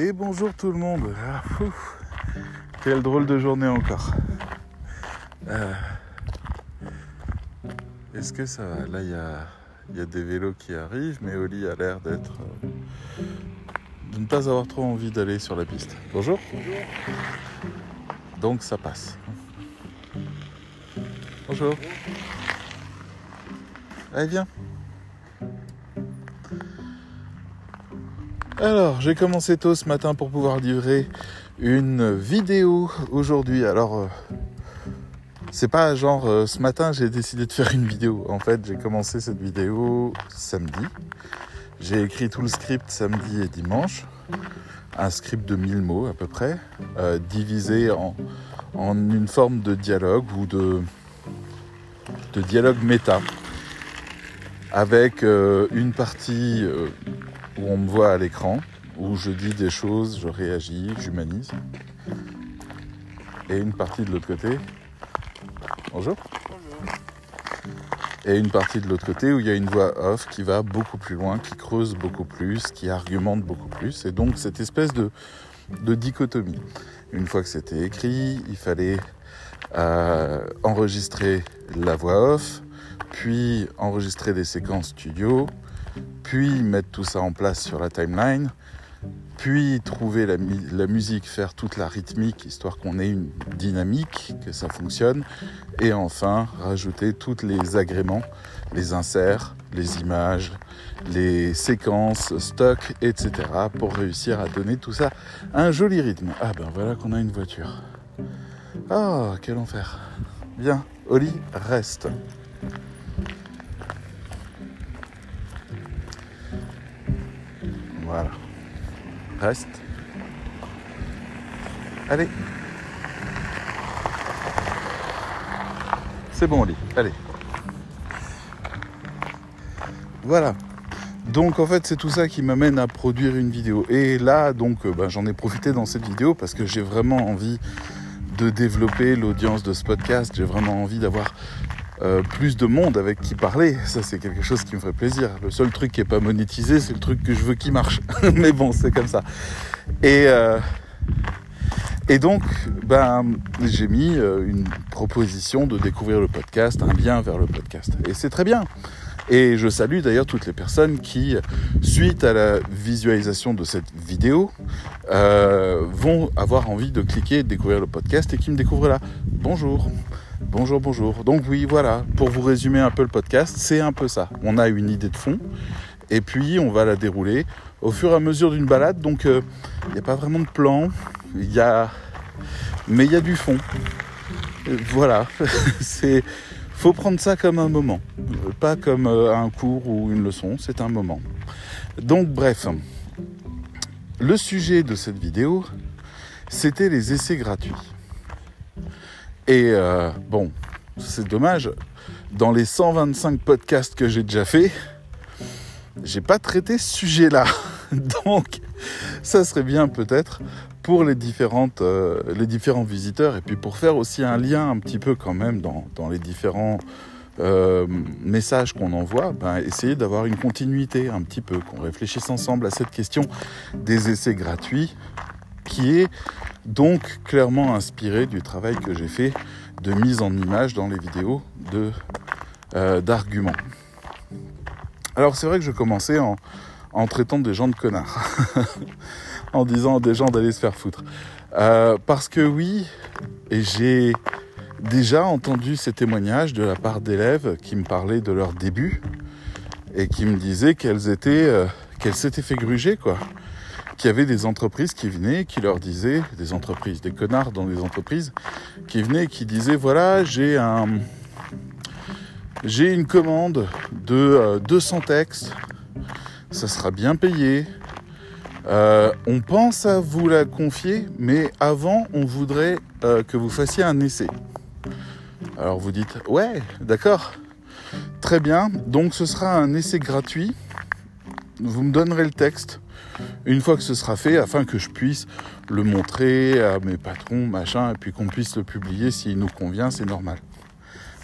Et bonjour tout le monde. Ah, Quelle drôle de journée encore. Euh, Est-ce que ça va? Là, il y a, des vélos qui arrivent, mais Oli a l'air d'être. Euh, de ne pas avoir trop envie d'aller sur la piste. Bonjour. Donc ça passe. Bonjour. Allez, viens. Alors, j'ai commencé tôt ce matin pour pouvoir livrer une vidéo aujourd'hui. Alors, euh, c'est pas genre euh, ce matin j'ai décidé de faire une vidéo. En fait, j'ai commencé cette vidéo samedi. J'ai écrit tout le script samedi et dimanche. Un script de 1000 mots à peu près, euh, divisé en, une forme de dialogue ou de, dialogue méta. Avec une partie où on me voit à l'écran, où je dis des choses, je réagis, j'humanise. Et une partie de l'autre côté. Bonjour. Et une partie de l'autre côté où il y a une voix off qui va beaucoup plus loin, qui creuse beaucoup plus, qui argumente beaucoup plus. Et donc cette espèce de, de dichotomie. Une fois que c'était écrit, il fallait euh, enregistrer la voix off, puis enregistrer des séquences studio, puis mettre tout ça en place sur la timeline, puis trouver la, musique, faire toute la rythmique, histoire qu'on ait une dynamique, que ça fonctionne, et enfin rajouter tous les agréments, les inserts, les images, les séquences, stock, etc. pour réussir à donner tout ça un joli rythme. Ah ben voilà qu'on a une voiture. Ah, oh, quel enfer. Bien, Oli, reste. Voilà. Reste. Allez. C'est bon, Oli. Allez. Voilà. Donc en fait c'est tout ça qui m'amène à produire une vidéo. Et là donc ben, j'en ai profité dans cette vidéo parce que j'ai vraiment envie de développer l'audience de ce podcast. J'ai vraiment envie d'avoir euh, plus de monde avec qui parler. Ça, c'est quelque chose qui me ferait plaisir. Le seul truc qui n'est pas monétisé, c'est le truc que je veux qui marche. Mais bon, c'est comme ça. Et, euh, et donc, ben, j'ai mis euh, une proposition de découvrir le podcast, un lien vers le podcast. Et c'est très bien. Et je salue d'ailleurs toutes les personnes qui, suite à la visualisation de cette vidéo, euh, vont avoir envie de cliquer de découvrir le podcast et qui me découvrent là. Bonjour. Bonjour, bonjour. Donc oui, voilà, pour vous résumer un peu le podcast, c'est un peu ça. On a une idée de fond et puis on va la dérouler au fur et à mesure d'une balade. Donc il euh, n'y a pas vraiment de plan, il y a... mais il y a du fond. Voilà, c'est faut prendre ça comme un moment, pas comme un cours ou une leçon, c'est un moment. Donc bref, le sujet de cette vidéo, c'était les essais gratuits. Et euh, bon, c'est dommage, dans les 125 podcasts que j'ai déjà fait, j'ai pas traité ce sujet-là. Donc, ça serait bien peut-être pour euh, les différents visiteurs et puis pour faire aussi un lien un petit peu quand même dans, dans les différents euh, messages qu'on envoie, ben, essayer d'avoir une continuité un petit peu, qu'on réfléchisse ensemble à cette question des essais gratuits qui est donc clairement inspiré du travail que j'ai fait de mise en image dans les vidéos de, euh, d'arguments. Alors c'est vrai que je commençais en, traitant des gens de connards, en disant des gens d'aller se faire foutre. Euh, parce que oui, et j'ai déjà entendu ces témoignages de la part d'élèves qui me parlaient de leur début et qui me disaient qu'elles étaient, euh, qu'elles s'étaient fait gruger quoi. Qu'il y avait des entreprises qui venaient, qui leur disaient, des entreprises, des connards dans des entreprises, qui venaient et qui disaient voilà j'ai un, j'ai une commande de euh, 200 textes ça sera bien payé. Euh, on pense à vous la confier, mais avant, on voudrait euh, que vous fassiez un essai. Alors vous dites, ouais, d'accord, très bien, donc ce sera un essai gratuit. Vous me donnerez le texte une fois que ce sera fait, afin que je puisse le montrer à mes patrons, machin, et puis qu'on puisse le publier s'il nous convient, c'est normal.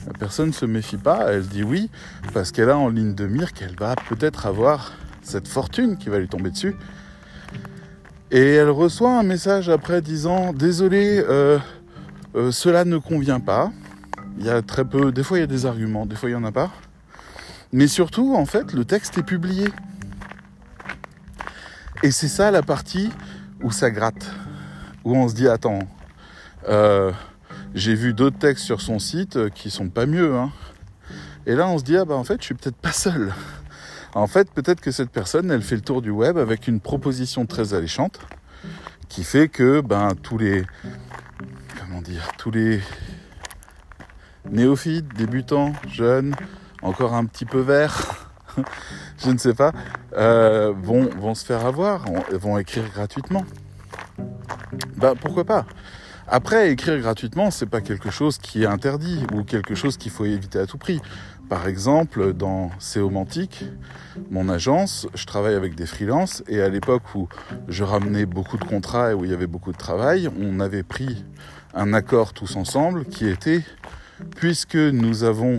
La personne ne se méfie pas, elle dit oui, parce qu'elle a en ligne de mire qu'elle va peut-être avoir cette fortune qui va lui tomber dessus. Et elle reçoit un message après disant Désolé, euh, euh, cela ne convient pas. Il y a très peu, des fois il y a des arguments, des fois il n'y en a pas. Mais surtout, en fait, le texte est publié. Et c'est ça la partie où ça gratte, où on se dit Attends, euh, j'ai vu d'autres textes sur son site qui sont pas mieux. Hein. Et là, on se dit Ah bah en fait, je suis peut-être pas seul. En fait, peut-être que cette personne, elle fait le tour du web avec une proposition très alléchante qui fait que ben, tous les comment dire, tous les néophytes, débutants, jeunes, encore un petit peu verts, je ne sais pas, euh, vont, vont se faire avoir, vont écrire gratuitement. Ben, pourquoi pas? Après, écrire gratuitement, c'est pas quelque chose qui est interdit ou quelque chose qu'il faut éviter à tout prix. Par exemple, dans Céomantique, mon agence, je travaille avec des freelances et à l'époque où je ramenais beaucoup de contrats et où il y avait beaucoup de travail, on avait pris un accord tous ensemble qui était, puisque nous avons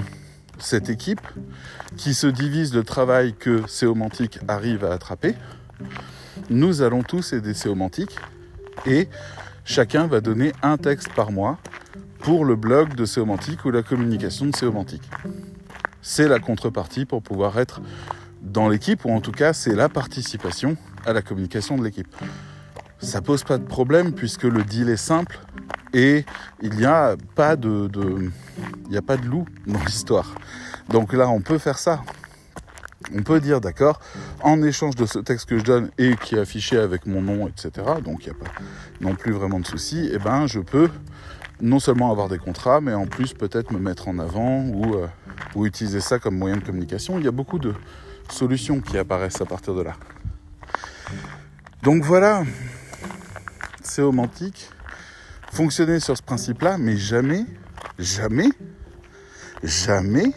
cette équipe qui se divise le travail que Céomantique arrive à attraper, nous allons tous aider Céomantique et chacun va donner un texte par mois pour le blog de Céomantique ou la communication de Céomantique. C'est la contrepartie pour pouvoir être dans l'équipe, ou en tout cas c'est la participation à la communication de l'équipe. Ça pose pas de problème puisque le deal est simple et il n'y a pas de, il a pas de loup dans l'histoire. Donc là on peut faire ça. On peut dire d'accord, en échange de ce texte que je donne et qui est affiché avec mon nom, etc. Donc il n'y a pas non plus vraiment de souci. Eh ben je peux non seulement avoir des contrats, mais en plus peut-être me mettre en avant ou, euh, ou utiliser ça comme moyen de communication. Il y a beaucoup de solutions qui apparaissent à partir de là. Donc voilà, c'est romantique. Fonctionner sur ce principe-là, mais jamais, jamais, jamais,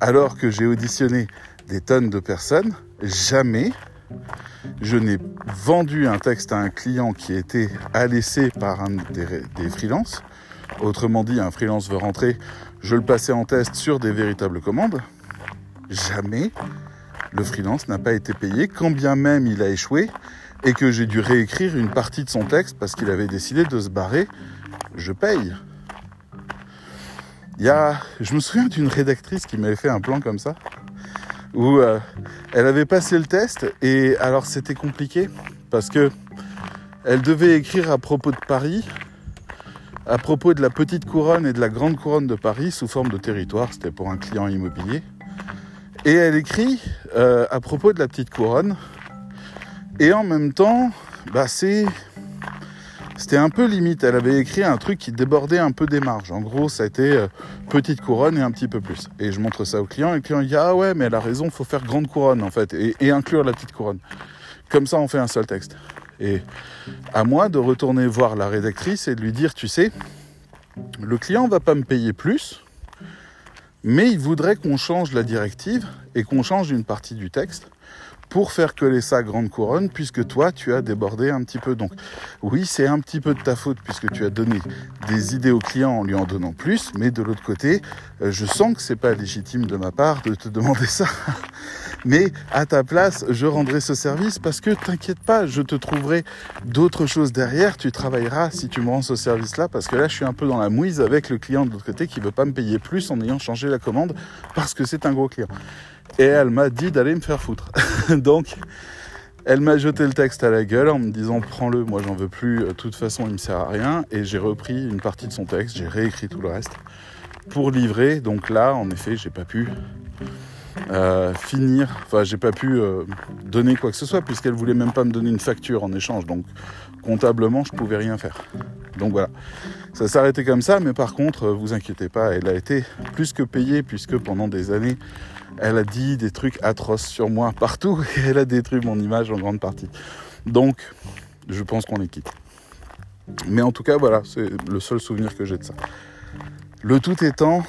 alors que j'ai auditionné des tonnes de personnes, jamais je n'ai vendu un texte à un client qui était laisser par un des, des freelances. Autrement dit, un freelance veut rentrer, je le passais en test sur des véritables commandes. Jamais le freelance n'a pas été payé, quand bien même il a échoué et que j'ai dû réécrire une partie de son texte parce qu'il avait décidé de se barrer. Je paye. Il y a, je me souviens d'une rédactrice qui m'avait fait un plan comme ça où euh, elle avait passé le test et alors c'était compliqué parce que elle devait écrire à propos de Paris, à propos de la petite couronne et de la grande couronne de Paris sous forme de territoire, c'était pour un client immobilier. Et elle écrit euh, à propos de la petite couronne et en même temps, bah c'était un peu limite. Elle avait écrit un truc qui débordait un peu des marges. En gros, ça a été euh, petite couronne et un petit peu plus. Et je montre ça au client et le client dit Ah ouais, mais elle a raison, faut faire grande couronne en fait et, inclure la petite couronne. Comme ça, on fait un seul texte. Et à moi de retourner voir la rédactrice et de lui dire Tu sais, le client va pas me payer plus, mais il voudrait qu'on change la directive et qu'on change une partie du texte pour faire coller sa grande couronne, puisque toi, tu as débordé un petit peu. Donc, oui, c'est un petit peu de ta faute, puisque tu as donné des idées au client en lui en donnant plus, mais de l'autre côté, euh, je sens que c'est pas légitime de ma part de te demander ça. mais à ta place, je rendrai ce service parce que t'inquiète pas, je te trouverai d'autres choses derrière. Tu travailleras si tu me rends ce service-là, parce que là, je suis un peu dans la mouise avec le client de l'autre côté qui veut pas me payer plus en ayant changé la commande parce que c'est un gros client et elle m'a dit d'aller me faire foutre. Donc, elle m'a jeté le texte à la gueule en me disant prends-le, moi j'en veux plus, de toute façon il me sert à rien. Et j'ai repris une partie de son texte, j'ai réécrit tout le reste pour livrer. Donc là, en effet, j'ai pas pu euh, finir, enfin j'ai pas pu euh, donner quoi que ce soit puisqu'elle voulait même pas me donner une facture en échange. Donc comptablement, je pouvais rien faire. Donc voilà, ça arrêté comme ça. Mais par contre, vous inquiétez pas, elle a été plus que payée puisque pendant des années elle a dit des trucs atroces sur moi partout et elle a détruit mon image en grande partie. Donc, je pense qu'on est quitte. Mais en tout cas, voilà, c'est le seul souvenir que j'ai de ça. Le tout étant,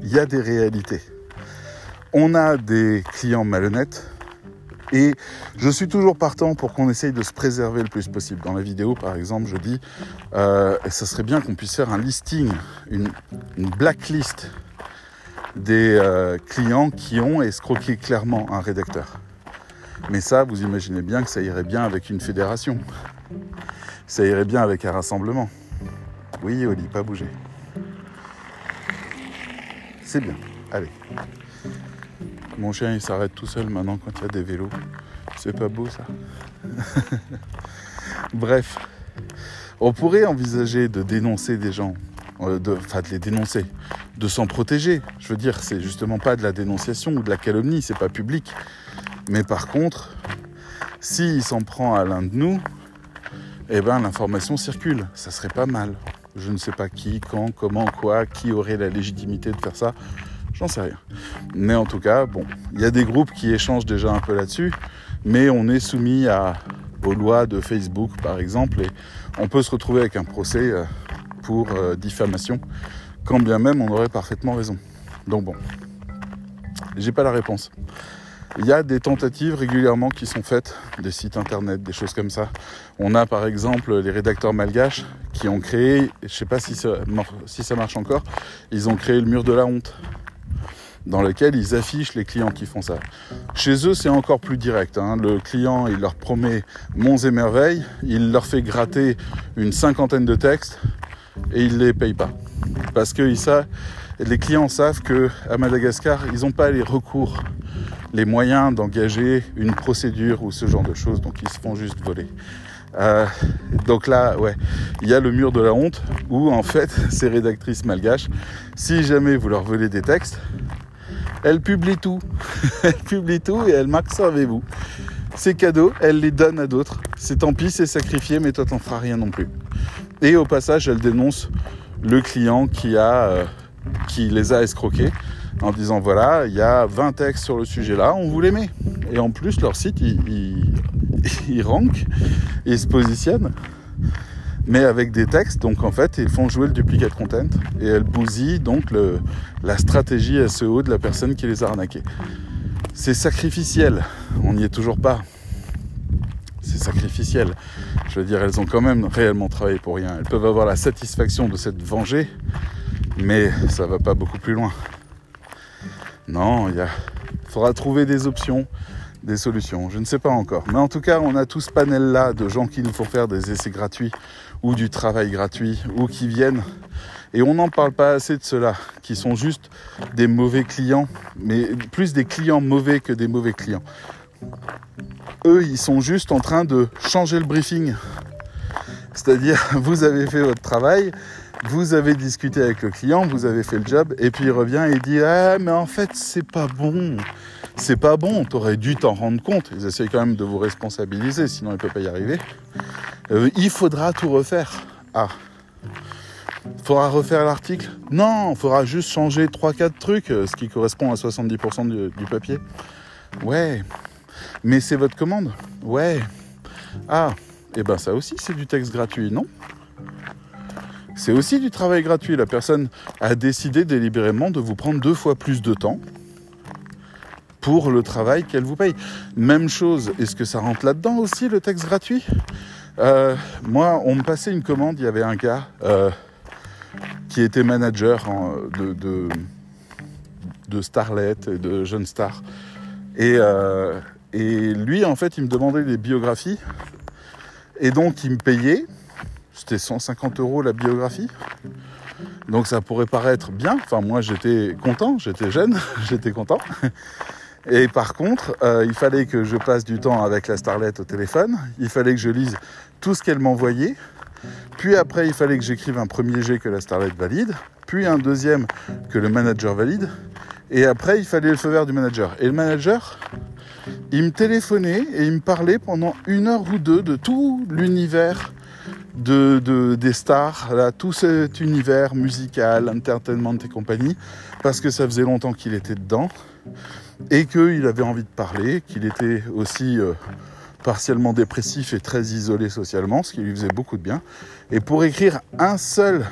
il y a des réalités. On a des clients malhonnêtes et je suis toujours partant pour qu'on essaye de se préserver le plus possible. Dans la vidéo, par exemple, je dis, euh, ça serait bien qu'on puisse faire un listing, une blacklist des euh, clients qui ont escroqué clairement un rédacteur. Mais ça, vous imaginez bien que ça irait bien avec une fédération. Ça irait bien avec un rassemblement. Oui, Oli, pas bouger. C'est bien. Allez. Mon chien, il s'arrête tout seul maintenant quand il y a des vélos. C'est pas beau ça. Bref, on pourrait envisager de dénoncer des gens, euh, enfin de les dénoncer, de s'en protéger. Je veux dire, c'est justement pas de la dénonciation ou de la calomnie, c'est pas public. Mais par contre, s'il s'en prend à l'un de nous, eh ben l'information circule. Ça serait pas mal. Je ne sais pas qui, quand, comment, quoi, qui aurait la légitimité de faire ça. J'en sais rien. Mais en tout cas, bon, il y a des groupes qui échangent déjà un peu là-dessus, mais on est soumis aux lois de Facebook, par exemple, et on peut se retrouver avec un procès euh, pour euh, diffamation, quand bien même on aurait parfaitement raison. Donc bon, j'ai pas la réponse. Il y a des tentatives régulièrement qui sont faites, des sites internet, des choses comme ça. On a par exemple les rédacteurs malgaches qui ont créé, je sais pas si ça, si ça marche encore, ils ont créé le mur de la honte dans lequel ils affichent les clients qui font ça. Chez eux, c'est encore plus direct. Hein. Le client, il leur promet monts et merveilles, il leur fait gratter une cinquantaine de textes et il les paye pas. Parce que les clients savent que à Madagascar, ils n'ont pas les recours, les moyens d'engager une procédure ou ce genre de choses, donc ils se font juste voler. Euh, donc là, ouais, il y a le mur de la honte où en fait, ces rédactrices malgaches, si jamais vous leur volez des textes, elle publie tout. elle publie tout et elle marque servez-vous. C'est cadeau, elle les donne à d'autres. C'est tant pis, c'est sacrifié, mais toi t'en feras rien non plus. Et au passage, elle dénonce le client qui euh, les a escroqués en disant voilà, il y a 20 textes sur le sujet là, on vous les met. Et en plus, leur site, il, il, il rank, il se positionne mais avec des textes. Donc en fait, ils font jouer le duplicate content et elles bousillent donc la stratégie SEO de la personne qui les a arnaqués. C'est sacrificiel, on n'y est toujours pas. C'est sacrificiel. Je veux dire, elles ont quand même réellement travaillé pour rien. Elles peuvent avoir la satisfaction de s'être vengées, mais ça va pas beaucoup plus loin. Non, il faudra trouver des options des solutions. Je ne sais pas encore. Mais en tout cas, on a tout ce panel-là de gens qui nous font faire des essais gratuits ou du travail gratuit ou qui viennent. Et on n'en parle pas assez de ceux-là, qui sont juste des mauvais clients, mais plus des clients mauvais que des mauvais clients. Eux, ils sont juste en train de changer le briefing. C'est-à-dire, vous avez fait votre travail, vous avez discuté avec le client, vous avez fait le job, et puis il revient et il dit Ah, mais en fait, c'est pas bon c'est pas bon, t'aurais dû t'en rendre compte. Ils essayent quand même de vous responsabiliser, sinon ils ne peuvent pas y arriver. Euh, il faudra tout refaire. Ah. Faudra refaire l'article? Non, il faudra juste changer 3-4 trucs, euh, ce qui correspond à 70% du, du papier. Ouais. Mais c'est votre commande? Ouais. Ah. Et eh ben ça aussi c'est du texte gratuit, non? C'est aussi du travail gratuit. La personne a décidé délibérément de vous prendre deux fois plus de temps pour le travail qu'elle vous paye. Même chose, est-ce que ça rentre là-dedans aussi, le texte gratuit? Euh, Moi, on me passait une commande, il y avait un gars euh, qui était manager de, de, de, Starlet, de Jeune Star. Euh, et lui, en fait, il me demandait des biographies. Et donc, il me payait. C'était 150 euros la biographie. Donc ça pourrait paraître bien. Enfin, moi, j'étais content, j'étais jeune, j'étais content. Et par contre, euh, il fallait que je passe du temps avec la starlette au téléphone, il fallait que je lise tout ce qu'elle m'envoyait, puis après il fallait que j'écrive un premier jet que la starlette valide, puis un deuxième que le manager valide, et après il fallait le feu vert du manager. Et le manager, il me téléphonait et il me parlait pendant une heure ou deux de tout l'univers de, des stars, là, tout cet univers musical, entertainment et compagnie, parce que ça faisait longtemps qu'il était dedans et qu'il avait envie de parler, qu'il était aussi euh, partiellement dépressif et très isolé socialement, ce qui lui faisait beaucoup de bien. Et pour écrire un seul,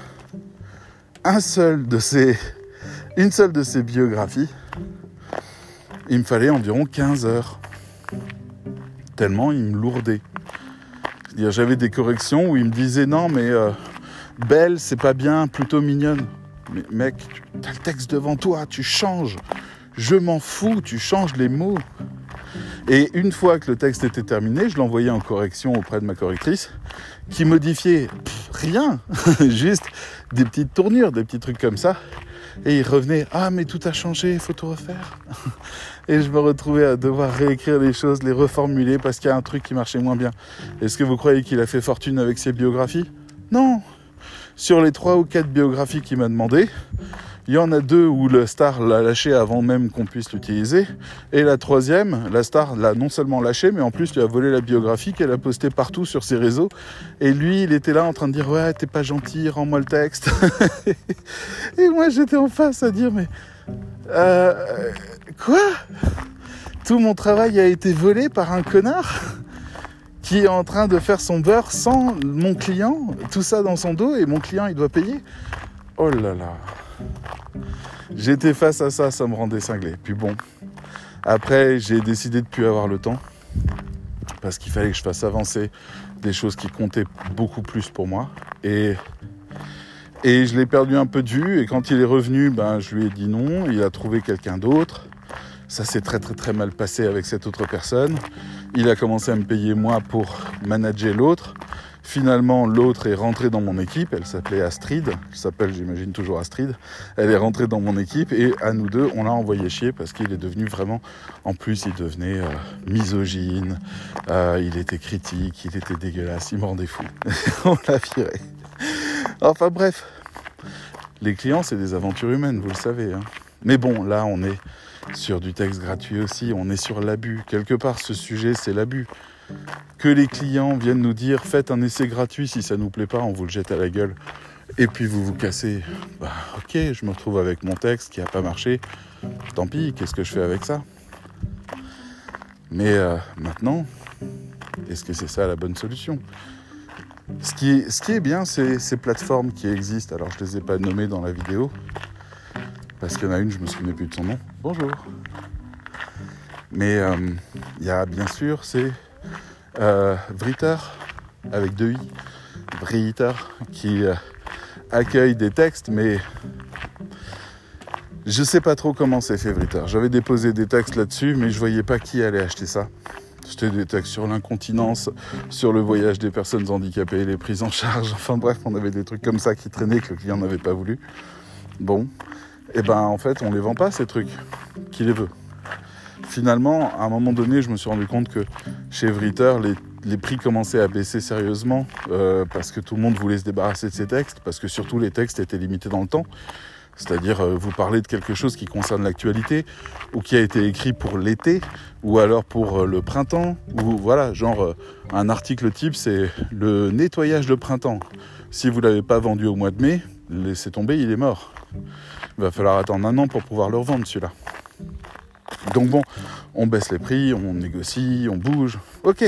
un seul de ses, une seule de ses biographies, il me fallait environ 15 heures. Tellement il me lourdait. J'avais des corrections où il me disait non mais euh, belle c'est pas bien, plutôt mignonne. Mais mec, t'as le texte devant toi, tu changes. Je m'en fous, tu changes les mots. Et une fois que le texte était terminé, je l'envoyais en correction auprès de ma correctrice, qui modifiait rien, juste des petites tournures, des petits trucs comme ça. Et il revenait, ah mais tout a changé, il faut tout refaire. Et je me retrouvais à devoir réécrire les choses, les reformuler parce qu'il y a un truc qui marchait moins bien. Est-ce que vous croyez qu'il a fait fortune avec ses biographies? Non. Sur les trois ou quatre biographies qu'il m'a demandé, il y en a deux où le star l'a lâché avant même qu'on puisse l'utiliser. Et la troisième, la star l'a non seulement lâché, mais en plus lui a volé la biographie qu'elle a postée partout sur ses réseaux. Et lui, il était là en train de dire Ouais, t'es pas gentil, rends-moi le texte. et moi, j'étais en face à dire Mais. Euh, quoi? Tout mon travail a été volé par un connard qui est en train de faire son beurre sans mon client, tout ça dans son dos, et mon client, il doit payer. Oh là là. J'étais face à ça, ça me rendait cinglé. Puis bon, après, j'ai décidé de plus avoir le temps parce qu'il fallait que je fasse avancer des choses qui comptaient beaucoup plus pour moi. Et, et je l'ai perdu un peu de vue. Et quand il est revenu, ben, je lui ai dit non. Il a trouvé quelqu'un d'autre. Ça s'est très très très mal passé avec cette autre personne. Il a commencé à me payer moi pour manager l'autre. Finalement, l'autre est rentrée dans mon équipe. Elle s'appelait Astrid. Elle s'appelle, j'imagine, toujours Astrid. Elle est rentrée dans mon équipe et à nous deux, on l'a envoyé chier parce qu'il est devenu vraiment. En plus, il devenait euh, misogyne. Euh, il était critique. Il était dégueulasse. Il me rendait fou. on l'a viré. Enfin bref. Les clients, c'est des aventures humaines, vous le savez. Hein. Mais bon, là, on est sur du texte gratuit aussi. On est sur l'abus. Quelque part, ce sujet, c'est l'abus que les clients viennent nous dire faites un essai gratuit, si ça nous plaît pas, on vous le jette à la gueule. Et puis vous vous cassez. Bah, ok, je me retrouve avec mon texte qui n'a pas marché. Tant pis, qu'est-ce que je fais avec ça? Mais euh, maintenant, est-ce que c'est ça la bonne solution? Ce qui, est, bien, c'est ces plateformes qui existent. Alors je ne les ai pas nommées dans la vidéo. Parce qu'il y en a une, je me souvenais plus de son nom. Bonjour. Mais euh, il y a bien sûr, c'est euh, avec deux i, Vritter, qui euh, accueille des textes, mais je sais pas trop comment c'est fait Vritter. J'avais déposé des textes là-dessus, mais je voyais pas qui allait acheter ça. C'était des textes sur l'incontinence, sur le voyage des personnes handicapées, les prises en charge. Enfin bref, on avait des trucs comme ça qui traînaient que le client n'avait pas voulu. Bon, et eh ben en fait, on les vend pas ces trucs. Qui les veut? Finalement, à un moment donné, je me suis rendu compte que chez Vritter, les, prix commençaient à baisser sérieusement euh, parce que tout le monde voulait se débarrasser de ces textes, parce que surtout les textes étaient limités dans le temps. C'est-à-dire, euh, vous parlez de quelque chose qui concerne l'actualité, ou qui a été écrit pour l'été, ou alors pour euh, le printemps, ou voilà, genre un article type, c'est le nettoyage de printemps. Si vous ne l'avez pas vendu au mois de mai, laissez tomber, il est mort. Il va falloir attendre un an pour pouvoir le revendre celui-là. Donc bon, on baisse les prix, on négocie, on bouge. Ok.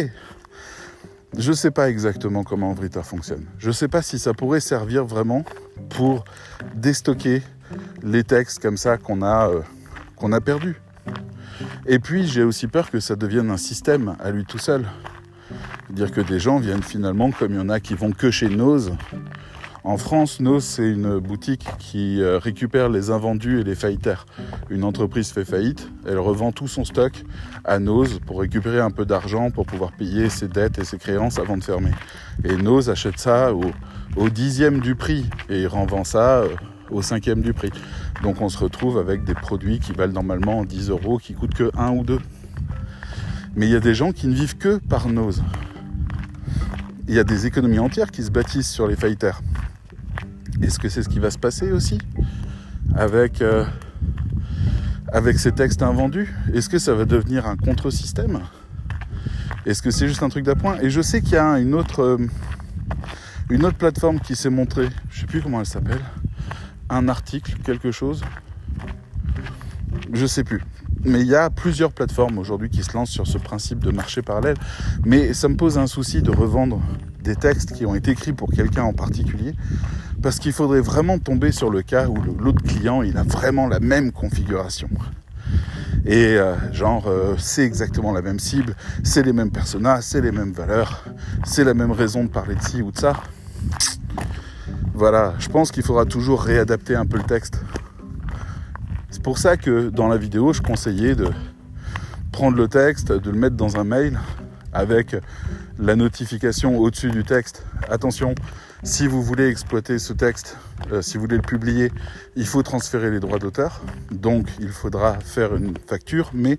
Je ne sais pas exactement comment Vritter fonctionne. Je ne sais pas si ça pourrait servir vraiment pour déstocker les textes comme ça qu'on a, euh, qu'on a perdus. Et puis j'ai aussi peur que ça devienne un système à lui tout seul. Dire que des gens viennent finalement, comme il y en a qui vont que chez Nose, en France, Nos, c'est une boutique qui euh, récupère les invendus et les faillitaires. Une entreprise fait faillite, elle revend tout son stock à Nos pour récupérer un peu d'argent pour pouvoir payer ses dettes et ses créances avant de fermer. Et Nos achète ça au, dixième du prix et il renvend ça euh, au cinquième du prix. Donc on se retrouve avec des produits qui valent normalement 10 euros, qui coûtent que 1 ou 2. Mais il y a des gens qui ne vivent que par Nos. Il y a des économies entières qui se bâtissent sur les faillitaires. Est-ce que c'est ce qui va se passer aussi avec, euh, avec ces textes invendus? Est-ce que ça va devenir un contre-système? Est-ce que c'est juste un truc d'appoint? Et je sais qu'il y a une autre, euh, une autre plateforme qui s'est montrée, je ne sais plus comment elle s'appelle, un article, quelque chose. Je sais plus. Mais il y a plusieurs plateformes aujourd'hui qui se lancent sur ce principe de marché parallèle. Mais ça me pose un souci de revendre des textes qui ont été écrits pour quelqu'un en particulier parce qu'il faudrait vraiment tomber sur le cas où l'autre client, il a vraiment la même configuration. Et euh, genre, euh, c'est exactement la même cible, c'est les mêmes personnages, c'est les mêmes valeurs, c'est la même raison de parler de ci ou de ça. Voilà, je pense qu'il faudra toujours réadapter un peu le texte. Pour ça que dans la vidéo, je conseillais de prendre le texte, de le mettre dans un mail avec la notification au-dessus du texte. Attention, si vous voulez exploiter ce texte, euh, si vous voulez le publier, il faut transférer les droits d'auteur. Donc il faudra faire une facture. Mais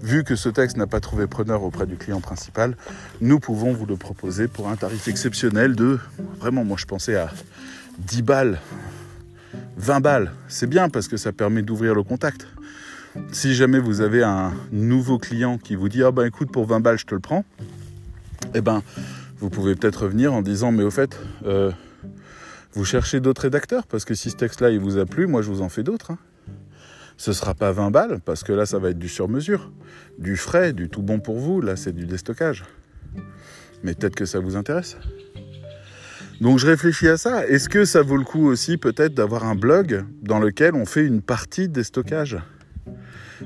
vu que ce texte n'a pas trouvé preneur auprès du client principal, nous pouvons vous le proposer pour un tarif exceptionnel de... Vraiment, moi je pensais à 10 balles, 20 balles. C'est bien parce que ça permet d'ouvrir le contact. Si jamais vous avez un nouveau client qui vous dit Ah ben écoute, pour 20 balles, je te le prends, eh ben, vous pouvez peut-être revenir en disant Mais au fait, euh, vous cherchez d'autres rédacteurs Parce que si ce texte-là, il vous a plu, moi, je vous en fais d'autres. Hein. Ce sera pas 20 balles, parce que là, ça va être du sur-mesure, du frais, du tout bon pour vous. Là, c'est du déstockage. Mais peut-être que ça vous intéresse. Donc je réfléchis à ça. Est-ce que ça vaut le coup aussi peut-être d'avoir un blog dans lequel on fait une partie des stockages?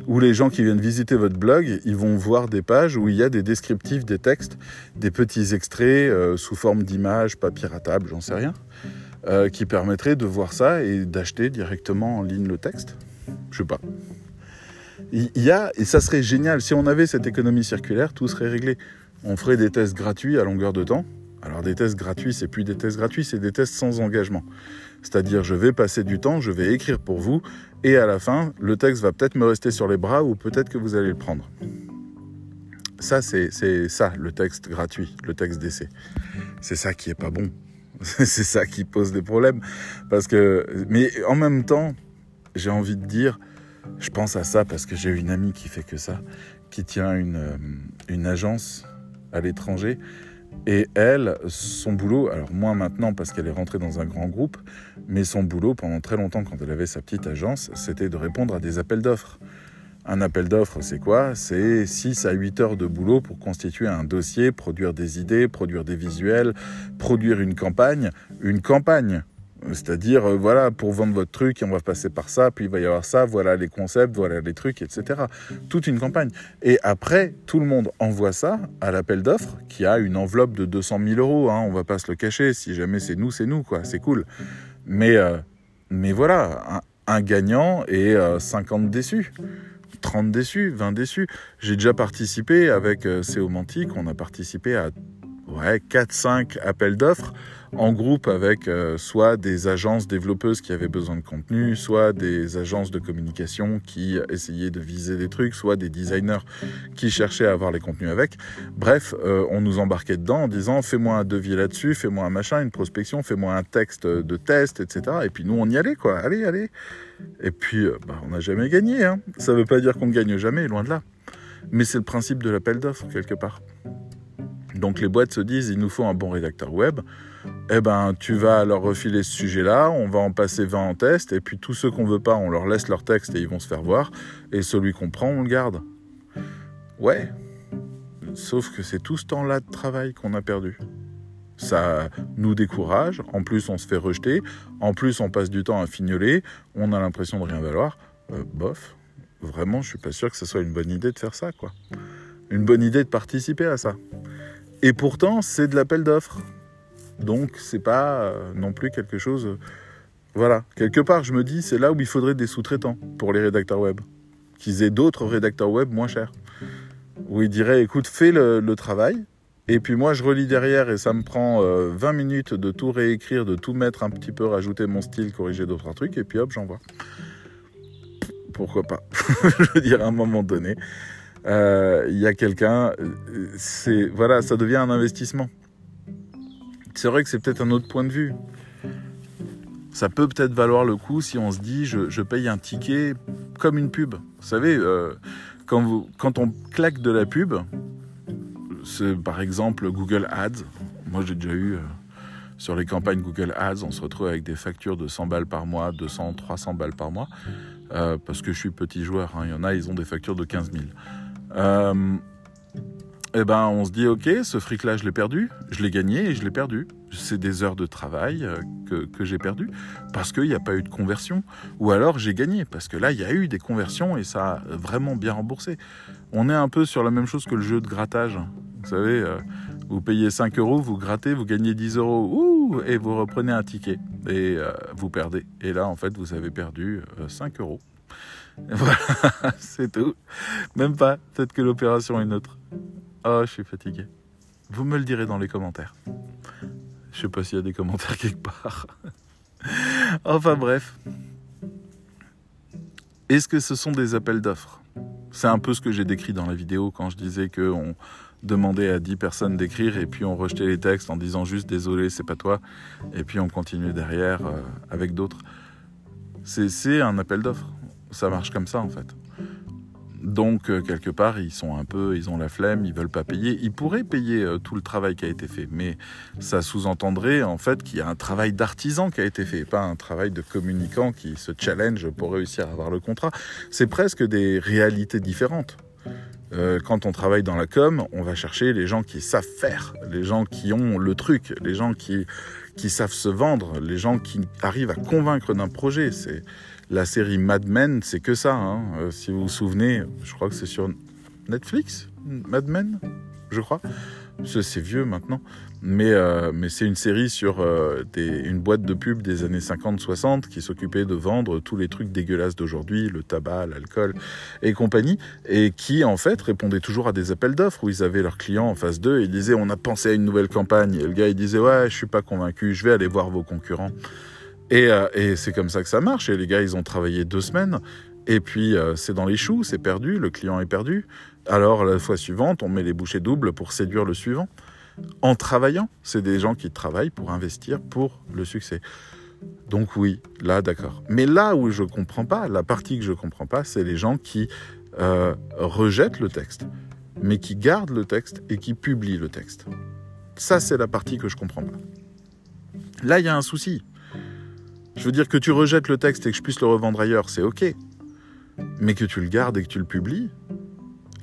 Où les gens qui viennent visiter votre blog, ils vont voir des pages où il y a des descriptifs des textes, des petits extraits euh, sous forme d'images, pas piratables, j'en sais rien, euh, qui permettraient de voir ça et d'acheter directement en ligne le texte? Je sais pas. Il y a, et ça serait génial, si on avait cette économie circulaire, tout serait réglé. On ferait des tests gratuits à longueur de temps. Alors des tests gratuits, c'est plus des tests gratuits, c'est des tests sans engagement. C'est-à-dire, je vais passer du temps, je vais écrire pour vous, et à la fin, le texte va peut-être me rester sur les bras ou peut-être que vous allez le prendre. Ça, c'est ça, le texte gratuit, le texte d'essai. C'est ça qui est pas bon. c'est ça qui pose des problèmes. Parce que, mais en même temps, j'ai envie de dire, je pense à ça parce que j'ai une amie qui fait que ça, qui tient une, euh, une agence à l'étranger et elle, son boulot, alors moins maintenant parce qu'elle est rentrée dans un grand groupe, mais son boulot pendant très longtemps quand elle avait sa petite agence, c'était de répondre à des appels d'offres. Un appel d'offres, c'est quoi? C'est 6 à 8 heures de boulot pour constituer un dossier, produire des idées, produire des visuels, produire une campagne. Une campagne c'est-à-dire, euh, voilà, pour vendre votre truc, on va passer par ça, puis il va y avoir ça, voilà les concepts, voilà les trucs, etc. Toute une campagne. Et après, tout le monde envoie ça à l'appel d'offres, qui a une enveloppe de 200 000 euros. Hein, on va pas se le cacher. Si jamais c'est nous, c'est nous, quoi. C'est cool. Mais, euh, voilà, un, gagnant et 50 euh, déçus. 30 déçus, 20 déçus. J'ai déjà participé avec euh, on a participé à ouais, 4-5 appels d'offres en groupe avec euh, soit des agences développeuses qui avaient besoin de contenu, soit des agences de communication qui essayaient de viser des trucs, soit des designers qui cherchaient à avoir les contenus avec. Bref, euh, on nous embarquait dedans en disant fais-moi un devis là-dessus, fais-moi un machin, une prospection, fais-moi un texte de test, etc. Et puis nous on y allait quoi, allez, allez. Et puis euh, bah, on n'a jamais gagné. Hein. Ça ne veut pas dire qu'on ne gagne jamais, loin de là. Mais c'est le principe de l'appel d'offres quelque part. Donc les boîtes se disent il nous faut un bon rédacteur web eh ben, tu vas leur refiler ce sujet-là, on va en passer 20 en test, et puis tous ceux qu'on veut pas, on leur laisse leur texte et ils vont se faire voir, et celui qu'on prend, on le garde. Ouais, sauf que c'est tout ce temps-là de travail qu'on a perdu. Ça nous décourage, en plus on se fait rejeter, en plus on passe du temps à fignoler, on a l'impression de rien valoir. Euh, bof, vraiment, je suis pas sûr que ce soit une bonne idée de faire ça, quoi. Une bonne idée de participer à ça. Et pourtant, c'est de l'appel d'offres. Donc c'est pas euh, non plus quelque chose. Euh, voilà, quelque part je me dis c'est là où il faudrait des sous-traitants pour les rédacteurs web, qu'ils aient d'autres rédacteurs web moins chers, où ils diraient écoute fais le, travail. Et puis moi, je relis derrière et ça me prend 20 euh, minutes de tout réécrire, de tout mettre un petit peu, rajouter mon style, corriger d'autres trucs, et puis hop, j'envoie. Pourquoi pas? Je veux dire, à un moment donné, il y a quelqu'un, c'est voilà, ça devient un investissement c'est vrai que c'est peut-être un autre point de vue. Ça peut peut-être valoir le coup si on se dit je, paye un ticket comme une pub. Vous savez, euh, quand, on claque de la pub, par exemple Google Ads. Moi j'ai déjà eu euh, sur les campagnes Google Ads, on se retrouve avec des factures de 100 balles par mois, 200, 300 balles par mois. Euh, parce que je suis petit joueur, hein. il y en a, ils ont des factures de 15 000 eh ben, on se dit, ok, ce fric-là, je l'ai perdu, je l'ai gagné et je l'ai perdu. C'est des heures de travail euh, que, j'ai perdu parce qu'il n'y a pas eu de conversion. Ou alors j'ai gagné parce que là, il y a eu des conversions et ça a vraiment bien remboursé. On est un peu sur la même chose que le jeu de grattage. Vous savez, euh, vous payez 5 euros, vous grattez, vous gagnez 10 euros, ouh, et vous reprenez un ticket et euh, vous perdez. Et là, en fait, vous avez perdu 5 euros. Voilà, c'est tout. Même pas. Peut-être que l'opération est neutre. Oh, je suis fatigué. Vous me le direz dans les commentaires. Je sais pas s'il y a des commentaires quelque part. enfin bref. Est-ce que ce sont des appels d'offres? C'est un peu ce que j'ai décrit dans la vidéo quand je disais qu'on demandait à 10 personnes d'écrire et puis on rejetait les textes en disant juste désolé, c'est pas toi. Et puis on continuait derrière euh, avec d'autres. C'est un appel d'offres. Ça marche comme ça en fait. Donc euh, quelque part, ils sont un peu, ils ont la flemme, ils veulent pas payer. Ils pourraient payer euh, tout le travail qui a été fait, mais ça sous-entendrait en fait qu'il y a un travail d'artisan qui a été fait, pas un travail de communicant qui se challenge pour réussir à avoir le contrat. C'est presque des réalités différentes. Euh, quand on travaille dans la com, on va chercher les gens qui savent faire, les gens qui ont le truc, les gens qui, qui savent se vendre, les gens qui arrivent à convaincre d'un projet. C'est la série Mad Men, c'est que ça. Hein. Euh, si vous vous souvenez, je crois que c'est sur Netflix, Mad Men, je crois. C'est vieux maintenant, mais, euh, mais c'est une série sur euh, une boîte de pub des années 50-60 qui s'occupait de vendre tous les trucs dégueulasses d'aujourd'hui, le tabac, l'alcool et compagnie, et qui en fait répondait toujours à des appels d'offres où ils avaient leurs clients en face d'eux et ils disaient on a pensé à une nouvelle campagne, et le gars il disait ouais je suis pas convaincu, je vais aller voir vos concurrents. Euh, et, c'est comme ça que ça marche. Et les gars, ils ont travaillé deux semaines. Et puis, euh, c'est dans les choux, c'est perdu, le client est perdu. Alors, la fois suivante, on met les bouchées doubles pour séduire le suivant. En travaillant, c'est des gens qui travaillent pour investir pour le succès. Donc oui, là, d'accord. Mais là où je comprends pas, la partie que je comprends pas, c'est les gens qui euh, rejettent le texte, mais qui gardent le texte et qui publient le texte. Ça, c'est la partie que je comprends pas. Là, il y a un souci. Je veux dire que tu rejettes le texte et que je puisse le revendre ailleurs, c'est ok. Mais que tu le gardes et que tu le publies,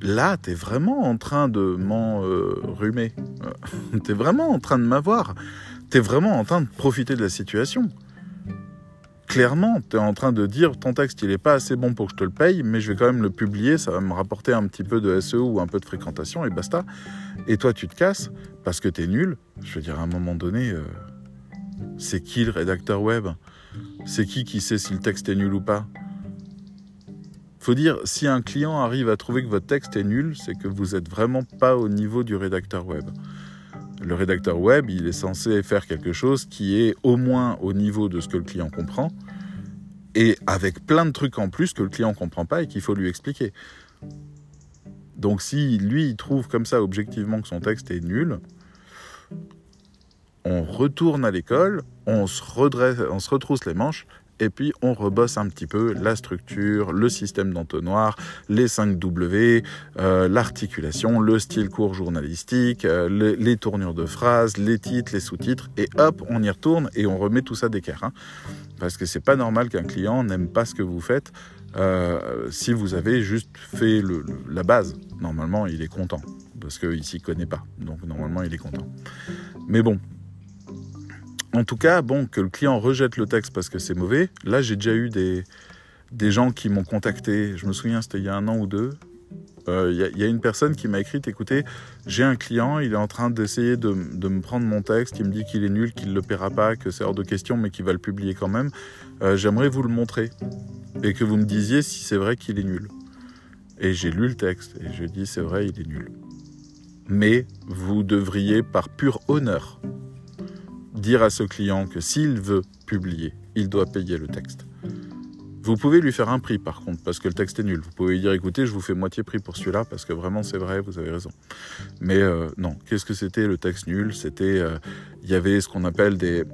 là, t'es vraiment en train de m'enrhumer. Euh, t'es vraiment en train de m'avoir. T'es vraiment en train de profiter de la situation. Clairement, t'es en train de dire ton texte il est pas assez bon pour que je te le paye, mais je vais quand même le publier, ça va me rapporter un petit peu de SEO ou un peu de fréquentation et basta. Et toi tu te casses parce que t'es nul. Je veux dire à un moment donné, euh, c'est qui le rédacteur web? C'est qui qui sait si le texte est nul ou pas Faut dire, si un client arrive à trouver que votre texte est nul, c'est que vous n'êtes vraiment pas au niveau du rédacteur web. Le rédacteur web, il est censé faire quelque chose qui est au moins au niveau de ce que le client comprend, et avec plein de trucs en plus que le client ne comprend pas et qu'il faut lui expliquer. Donc si lui, il trouve comme ça objectivement que son texte est nul, on retourne à l'école, on se redresse, on se retrousse les manches et puis on rebosse un petit peu la structure, le système d'entonnoir, les 5 W, euh, l'articulation, le style court journalistique, euh, les, tournures de phrases, les titres, les sous-titres, et hop, on y retourne et on remet tout ça d'équerre. Hein. Parce que c'est pas normal qu'un client n'aime pas ce que vous faites euh, si vous avez juste fait la base. Normalement, il est content parce qu'il s'y connaît pas. Donc normalement, il est content. Mais bon, en tout cas, bon, que le client rejette le texte parce que c'est mauvais. Là, j'ai déjà eu des, des gens qui m'ont contacté. Je me souviens, c'était il y a un an ou deux. Euh, il y, a une personne qui m'a écrit écoutez, j'ai un client, il est en train d'essayer de, me prendre mon texte, il me dit qu'il est nul, qu'il ne le paiera pas, que c'est hors de question, mais qu'il va le publier quand même. Euh, j'aimerais vous le montrer et que vous me disiez si c'est vrai qu'il est nul. Et j'ai lu le texte et je dis c'est vrai, il est nul. Mais vous devriez, par pur honneur, dire à ce client que s'il veut publier, il doit payer le texte. Vous pouvez lui faire un prix par contre, parce que le texte est nul. Vous pouvez lui dire écoutez, je vous fais moitié prix pour celui-là, parce que vraiment c'est vrai, vous avez raison. Mais euh, non, qu'est-ce que c'était le texte nul? C'était, euh, il y avait ce qu'on appelle des,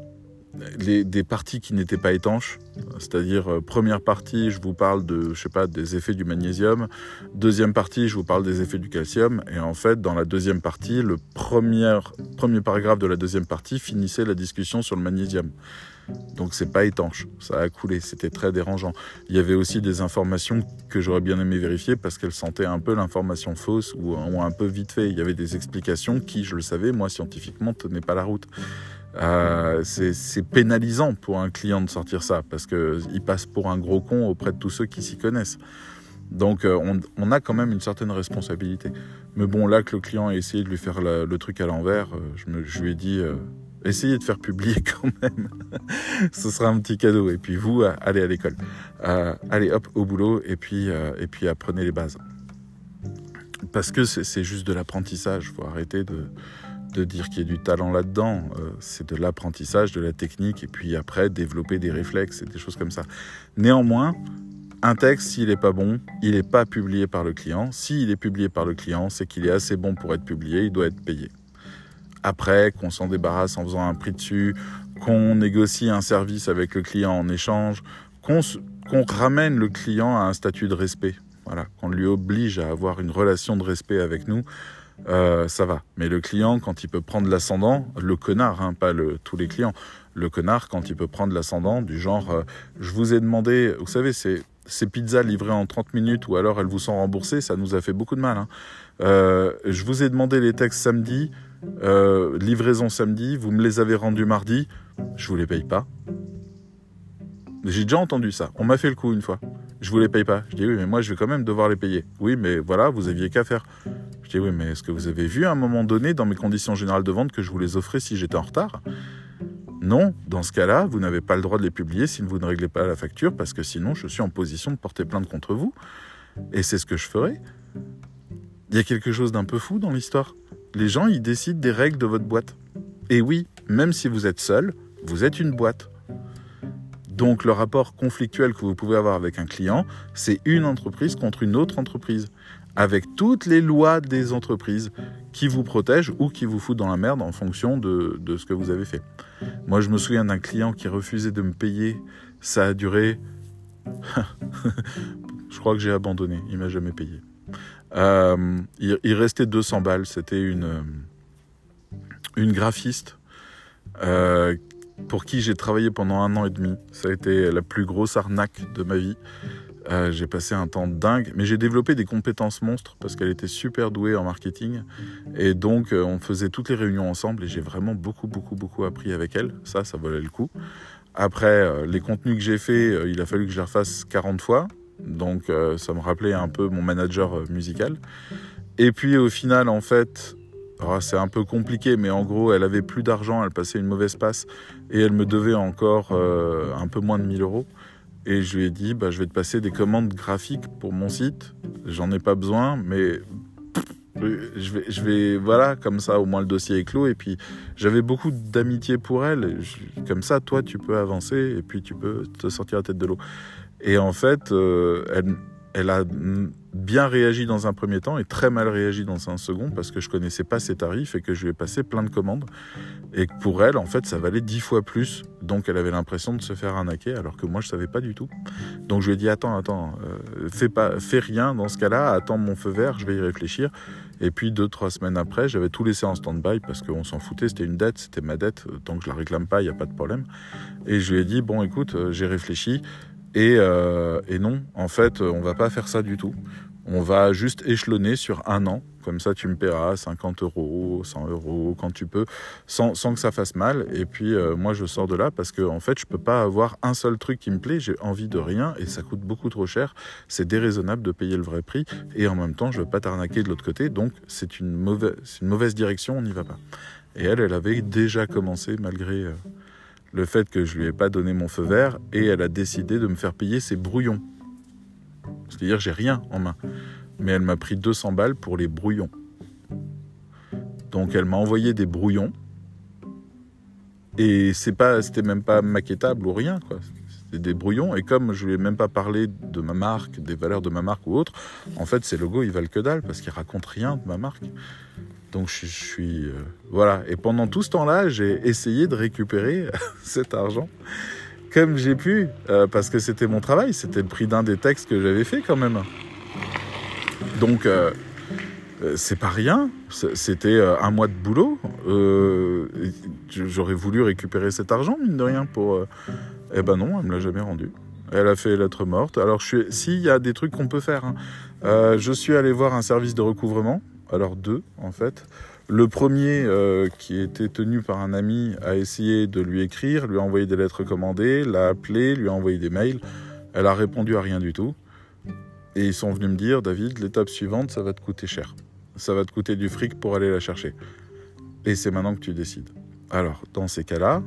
des parties qui n'étaient pas étanches, c'est-à-dire euh, première partie, je vous parle de, je sais pas, des effets du magnésium, deuxième partie, je vous parle des effets du calcium, et en fait, dans la deuxième partie, le premier, premier paragraphe de la deuxième partie finissait la discussion sur le magnésium. Donc c'est pas étanche, ça a coulé, c'était très dérangeant. Il y avait aussi des informations que j'aurais bien aimé vérifier parce qu'elles sentaient un peu l'information fausse ou, ou, un peu vite fait. Il y avait des explications qui, je le savais, moi scientifiquement, tenaient pas la route. Euh, c'est pénalisant pour un client de sortir ça parce qu'il passe pour un gros con auprès de tous ceux qui s'y connaissent. Donc euh, on, a quand même une certaine responsabilité. Mais bon, là que le client a essayé de lui faire le truc à l'envers, euh, je, lui ai dit, Essayez de faire publier quand même. Ce sera un petit cadeau. Et puis vous, allez à l'école. allez hop au boulot et puis, et puis apprenez les bases. Parce que c'est juste de l'apprentissage. Il faut arrêter de, de dire qu'il y a du talent là-dedans. Euh, c'est de l'apprentissage, de la technique, et puis après, développer des réflexes et des choses comme ça. Néanmoins, un texte, s'il n'est pas bon, il n'est pas publié par le client. S'il est publié par le client, c'est qu'il est assez bon pour être publié, il doit être payé. Après, qu'on s'en débarrasse en faisant un prix dessus, qu'on négocie un service avec le client en échange, qu'on ramène le client à un statut de respect. Voilà, qu'on lui oblige à avoir une relation de respect avec nous, euh, ça va. Mais le client, quand il peut prendre l'ascendant, le connard, hein, pas tous les clients, le connard, quand il peut prendre l'ascendant, du genre, euh, je vous ai demandé, vous savez, c'est ces pizzas livrées en 30 minutes ou alors elles vous sont remboursées, ça nous a fait beaucoup de mal. Hein. Euh, je vous ai demandé les textes samedi, livraison samedi, vous me les avez rendus mardi, je vous les paye pas. J'ai déjà entendu ça. On m'a fait le coup une fois. Je vous les paye pas. Je dis oui, mais moi je vais quand même devoir les payer. Oui, mais voilà, vous aviez qu'à faire. Je dis oui, mais est-ce que vous avez vu à un moment donné dans mes conditions générales de vente que je vous les offrais si j'étais en retard? Non, dans ce cas-là, vous n'avez pas le droit de les publier si vous ne réglez pas la facture parce que sinon je suis en position de porter plainte contre vous. Et c'est ce que je ferai. Il y a quelque chose d'un peu fou dans l'histoire. Les gens, ils décident des règles de votre boîte. Et oui, même si vous êtes seul, vous êtes une boîte. Donc le rapport conflictuel que vous pouvez avoir avec un client, c'est une entreprise contre une autre entreprise, avec toutes les lois des entreprises qui vous protègent ou qui vous foutent dans la merde en fonction de, ce que vous avez fait. Moi je me souviens d'un client qui refusait de me payer, ça a duré... je crois que j'ai abandonné, il m'a jamais payé. Euh, il, restait 200 balles, c'était une, une graphiste euh, pour qui j'ai travaillé pendant un an et demi. Ça a été la plus grosse arnaque de ma vie. Euh, j'ai passé un temps dingue, mais j'ai développé des compétences monstres parce qu'elle était super douée en marketing. Et donc, euh, on faisait toutes les réunions ensemble et j'ai vraiment beaucoup, beaucoup, beaucoup appris avec elle. Ça, ça valait le coup. Après, euh, les contenus que j'ai faits, il a fallu que je les refasse 40 fois. Donc, ça me rappelait un peu mon manager musical. Et puis, au final, en fait, ah, c'est un peu compliqué, mais en gros, elle avait plus d'argent, elle passait une mauvaise passe et elle me devait encore euh, un peu moins de 1000 euros. Et je lui ai dit, bah, je vais te passer des commandes graphiques pour mon site. J'en ai pas besoin, mais je vais, voilà, comme ça, au moins le dossier est clos. Et puis, j'avais beaucoup d'amitié pour elle. comme ça, toi, tu peux avancer et puis tu peux te sortir la tête de l'eau. Et en fait, euh, elle, a bien réagi dans un premier temps et très mal réagi dans un second parce que je connaissais pas ses tarifs et que je lui ai passé plein de commandes. Et pour elle en fait ça valait dix fois plus. Donc elle avait l'impression de se faire arnaquer alors que moi je savais pas du tout. Donc je lui ai dit attends attends euh, fais pas fais rien dans ce cas-là attends mon feu vert je vais y réfléchir. Et puis deux trois semaines après j'avais tout laissé en stand-by parce qu'on s'en foutait c'était une dette c'était ma dette. Tant que je la réclame pas il y a pas de problème. Et je lui ai dit bon écoute euh, j'ai réfléchi euh, et, non, en fait, on va pas faire ça du tout. On va juste échelonner sur un an. Comme ça, tu me paieras 50 euros, 100 euros quand tu peux, sans, que ça fasse mal. Et puis, euh, moi, je sors de là parce que, en fait, je peux pas avoir un seul truc qui me plaît. J'ai envie de rien et ça coûte beaucoup trop cher. C'est déraisonnable de payer le vrai prix. Et en même temps, je veux pas t'arnaquer de l'autre côté. Donc, c'est une mauvaise, une mauvaise direction. On n'y va pas. Et elle, elle avait déjà commencé malgré. Euh, le fait que je lui ai pas donné mon feu vert et elle a décidé de me faire payer ses brouillons. C'est-à-dire j'ai rien en main. Mais elle m'a pris 200 balles pour les brouillons. Donc elle m'a envoyé des brouillons. Et c'est pas, c'était même pas maquettable ou rien, quoi. C'était des brouillons. Et comme je lui ai même pas parlé de ma marque, des valeurs de ma marque ou autre, en fait, ces logos, ils valent que dalle parce qu'ils racontent rien de ma marque. Donc je, suis... Euh, voilà. Et pendant tout ce temps-là, j'ai essayé de récupérer cet argent comme j'ai pu, euh, parce que c'était mon travail, c'était le prix d'un des textes que j'avais fait quand même. Donc euh, c'est pas rien, c'était un mois de boulot. J'aurais voulu récupérer cet argent, mine de rien, pour... Eh ben non, elle me l'a jamais rendu. Elle a fait lettre morte. Alors, s'il y a des trucs qu'on peut faire, hein. je suis allé voir un service de recouvrement alors deux en fait. Le premier, euh, qui était tenu par un ami, a essayé de lui écrire, lui a envoyé des lettres commandées, l'a appelé, lui a envoyé des mails. Elle a répondu à rien du tout. Et ils sont venus me dire, David, l'étape suivante, ça va te coûter cher. Ça va te coûter du fric pour aller la chercher. Et c'est maintenant que tu décides. Alors, dans ces cas-là,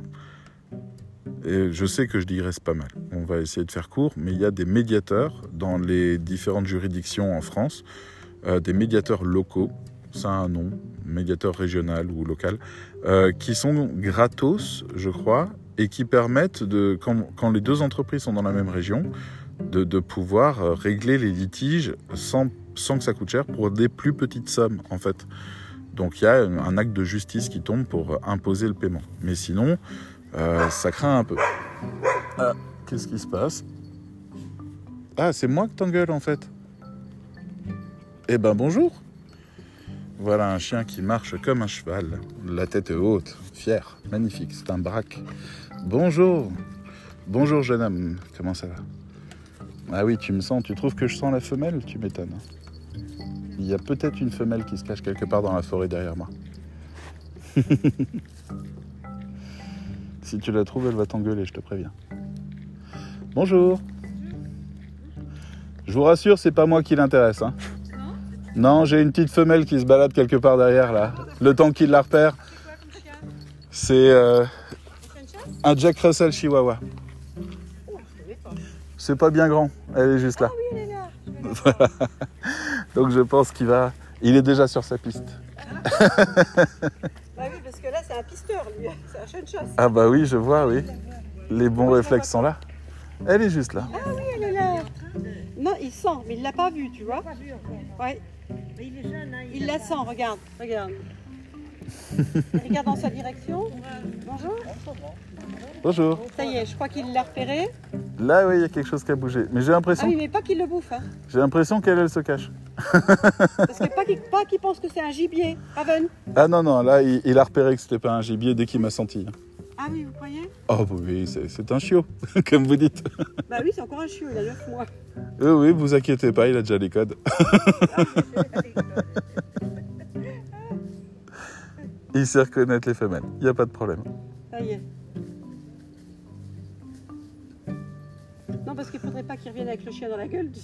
je sais que je digresse pas mal. On va essayer de faire court, mais il y a des médiateurs dans les différentes juridictions en France, euh, des médiateurs locaux, ça a un nom, médiateur régional ou local, euh, qui sont gratos, je crois, et qui permettent, de, quand, les deux entreprises sont dans la même région, de, pouvoir euh, régler les litiges sans, sans que ça coûte cher pour des plus petites sommes, en fait. Donc il y a un acte de justice qui tombe pour imposer le paiement. Mais sinon, ça craint un peu. Ah, qu'est-ce qui se passe? Ah, c'est moi que t'engueule en fait. Eh ben bonjour. Voilà un chien qui marche comme un cheval, la tête haute, fier, magnifique, c'est un braque. Bonjour. Bonjour jeune homme, comment ça va? Ah oui, tu me sens, tu trouves que je sens la femelle? Tu m'étonnes. Il y a peut-être une femelle qui se cache quelque part dans la forêt derrière moi. Si tu la trouves, elle va t'engueuler, je te préviens. Bonjour. Je vous rassure, c'est pas moi qui l'intéresse. Hein. Non, j'ai une petite femelle qui se balade quelque part derrière là. Le temps qu'il la repère, c'est euh, un Jack Russell Chihuahua. C'est pas bien grand, elle est juste là. Voilà. Donc je pense qu'il va. Il est déjà sur sa piste. Bah oui, parce que là, c'est un pisteur, lui. C'est un chien de chasse. Ah bah oui, je vois, oui. Les bons réflexes sont là. Elle est juste là. Ah oui, elle est là. Non, il sent, mais il l'a pas vu, tu vois. Ouais, Mais il est jeune, hein, il a- la sent, regarde, regarde. Il regarde dans sa direction. Bonjour. Bonjour. Ça y est, je crois qu'il l'a repéré. Là, oui, il y a quelque chose qui a bougé. Mais j'ai Ah l'impression, oui, mais pas qu'il le bouffe. Hein. j'ai l'impression qu'elle, elle se cache. Parce que pas qu'il pas qu'il pense que c'est un gibier. Raven. Ah non, non, là, il, il a repéré que c'était pas un gibier dès qu'il m'a senti. Ah oui, vous croyez? Oh bah oui, c'est un chiot, comme vous dites. Bah oui, c'est encore un chiot, il a 9 mois. Oui, oui, vous inquiétez pas, il a déjà les codes. Il sait reconnaître les femelles, il n'y a pas de problème. Ça y est. Non, parce qu'il faudrait pas qu'il revienne avec le chien dans la gueule.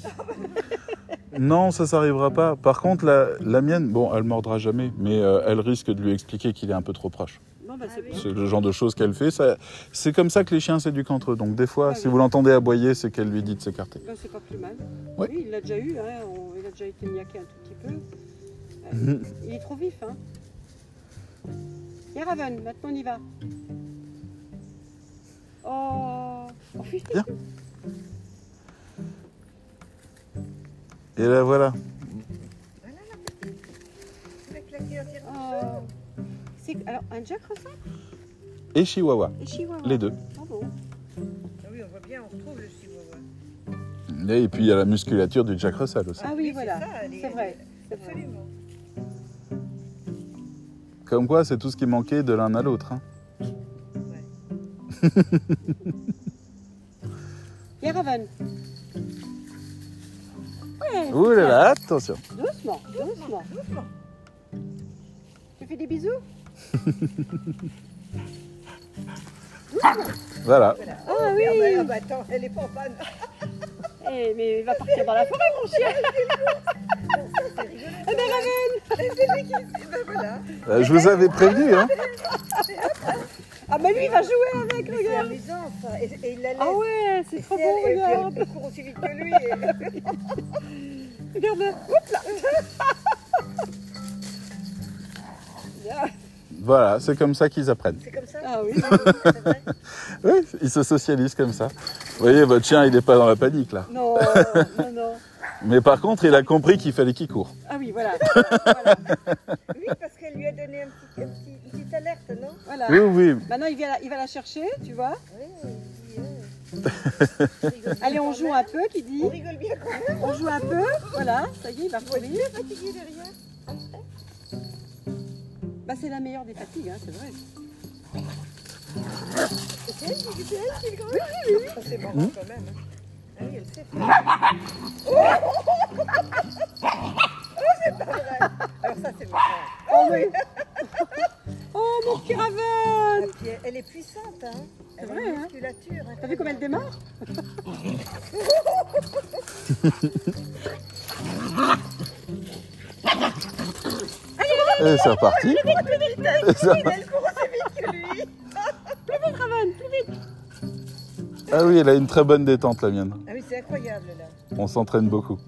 Non, ça s'arrivera pas. Par contre, la, la mienne, bon, elle mordra jamais, mais euh, elle risque de lui expliquer qu'il est un peu trop proche. Non, bah c'est bien. C'est le genre de choses qu'elle fait. C'est comme ça que les chiens s'éduquent entre eux. Donc des fois, Ah si oui. vous l'entendez aboyer, c'est qu'elle lui dit de s'écarter. Ben, c'est pas plus mal. Ouais. Oui, il l'a déjà eu, hein, on- il a déjà été niaqué un tout petit peu. Euh, il est trop vif, hein. Viens Raven, maintenant on y va. Oh, oh. Viens. Et là, voilà. C'est alors un Jack Russell Et Chihuahua, et Chihuahua. les deux. Ah bon? Ah oui, on voit bien, on retrouve le chihuahua. Et puis il y a la musculature du Jack Russell aussi. Ah oui, voilà. est- C'est vrai. Absolument. Comme quoi, c'est tout ce qui manquait de l'un à l'autre. hein. Raven. Ouais, Ouh là là, attention. Doucement, doucement. Doucement. Tu fais des bisous? Voilà. Voilà. Ah oui. Ah bah, ah bah, attends, elle est pas en panne. Eh, mais il va partir dans la forêt, mon chien. C'est. Eh ben Raven C'est lui qui... ben voilà. Euh, je vous avais prévenu. Hein. Ah bah lui, il va jouer avec, C'est regarde. amusant ça. Et, et il la laisse. Ah ouais, c'est trop puis regarde. elle court aussi vite que lui. et- Regarde, oups là. Voilà, c'est comme ça qu'ils apprennent. C'est comme ça Ah oui. C'est vrai Oui, ils se socialisent comme ça. Vous voyez, votre chien, il n'est pas dans la panique là. Non, non, non. Mais par contre, il a compris qu'il fallait qu'il court. Ah oui, voilà. Voilà. Oui, parce qu'elle lui a donné un petit, un petit- une petite alerte, non? Voilà. Oui, oui. Maintenant, il, vient la- il va la chercher, tu vois. Oui, oui, Allez, on joue un peu, qui dit. On rigole bien quand même. On joue un peu. Voilà, ça y est, il va bien fatigué derrière. Bah, c'est la meilleure des fatigues, hein, c'est vrai. C'est elle qui c'est elle qui est grande Oui, oui, oui. C'est marrant quand même. Ah oui, elle sait faire. Oh, c'est pas vrai. Alors ça, c'est marrant. Oh oui. Oh, mon Et puis, elle- est puissante, hein. A vrai, hein. musculature. hein. T'as vu comme elle démarre? Et c'est reparti. Plus vite, plus vite. Elle. Plus vite, plus vite. Ah oui, elle a une très bonne détente, la mienne. Ah oui, c'est incroyable, là. On s'entraîne beaucoup.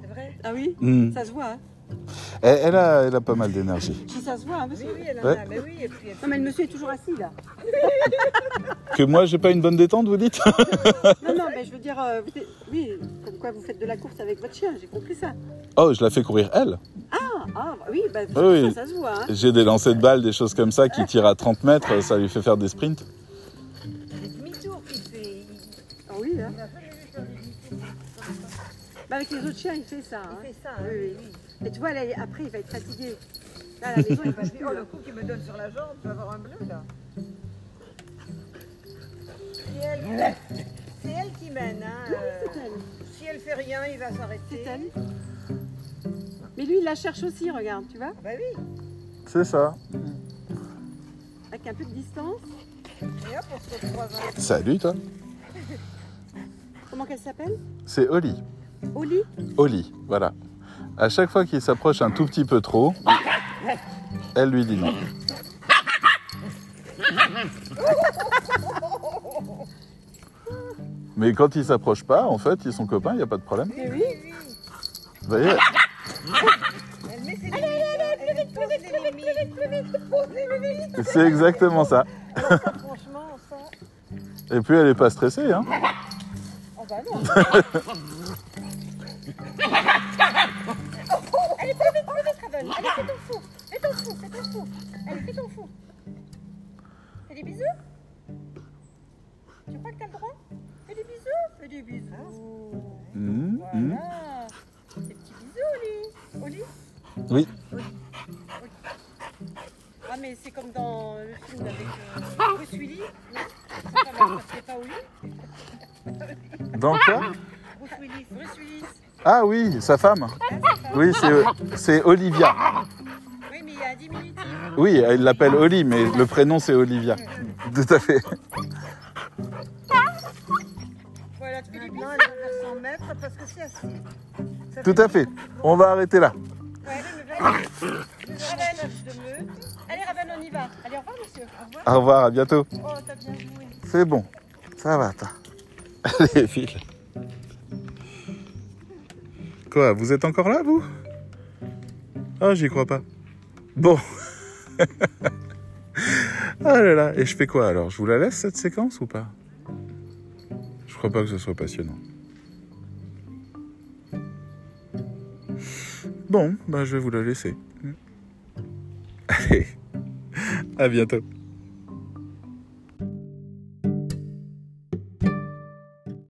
C'est vrai? Ah oui? Hmm. Ça se voit, hein elle, a, elle a pas mal d'énergie. Ça se voit, hein, monsieur. Oui, oui, elle a. Mais oui, et. Non, mais le monsieur est toujours assis, là. que moi, j'ai pas une bonne détente, vous dites? Non, non, mais je veux dire, euh, oui, comme quoi vous faites de la course avec votre chien, j'ai compris ça. Oh, je la fais courir, elle bah oui, bah, Ah oui. ça, se voit, hein. J'ai des lancers de balles, des choses comme ça qui tirent à 30 mètres, ça lui fait faire des sprints. des demi-tours qu'il fait. Il, Ah oui, hein. il des demi-tours. Bah, avec les autres chiens, il fait ça, hein. Il fait ça, hein. Oui, oui. Et tu vois, là, après, il va être fatigué. Là, à la maison, il Il va se dire, oh, le coup qu'il me donne sur la jambe, je vais avoir un bleu là. C'est elle, qui mène. Hein. euh, C'est elle. si elle fait rien, il va s'arrêter. C'est elle. Mais lui, il la cherche aussi, regarde, tu vois, Ah bah oui. C'est ça. avec un peu de distance. Et hop, on se retrouve un. Salut, toi. Comment qu'elle s'appelle? C'est Oli. Oli? Oli, voilà. À chaque fois qu'il s'approche un tout petit peu trop, elle lui dit non. Mais quand il s'approche pas, en fait, ils sont copains, il n'y a pas de problème. Mais oui. Vous voyez? C'est exactement ça. Et puis elle est pas stressée, hein. Oh bah non. Allez, plus vite, plus vite, fais ton fou. Fais ton fou, fais ton fou. Fais des bisous. Tu crois que t'as le droit Fais des bisous. Fais des bisous. Mhm, mhm. Voilà. Des petits bisous, Oli. Oli Oui. Ah, mais c'est comme dans le film avec euh, Bruce Willis. Non? C'est pas Oli Dans quoi? Bruce Willis. Bruce Willis. Ah oui, sa femme. Oui, c'est- c'est Olivia. Oui, mais il y a un diminutif. Oui, elle l'appelle Oli, mais le prénom c'est Olivia. Tout à fait. Voilà, tu fais parce que c'est. Ça Tout à fait. On va arrêter là. Au revoir. À bientôt. Oh, t'as bien joué. C'est bon. Ça va, toi. Allez, file. Quoi, vous êtes encore là, vous? Ah, j'y crois pas. Bon. ah là là, et je fais quoi alors? Je vous la laisse cette séquence ou pas? Je crois pas que ce soit passionnant. Bon, bah je vais vous la laisser. Allez, à bientôt.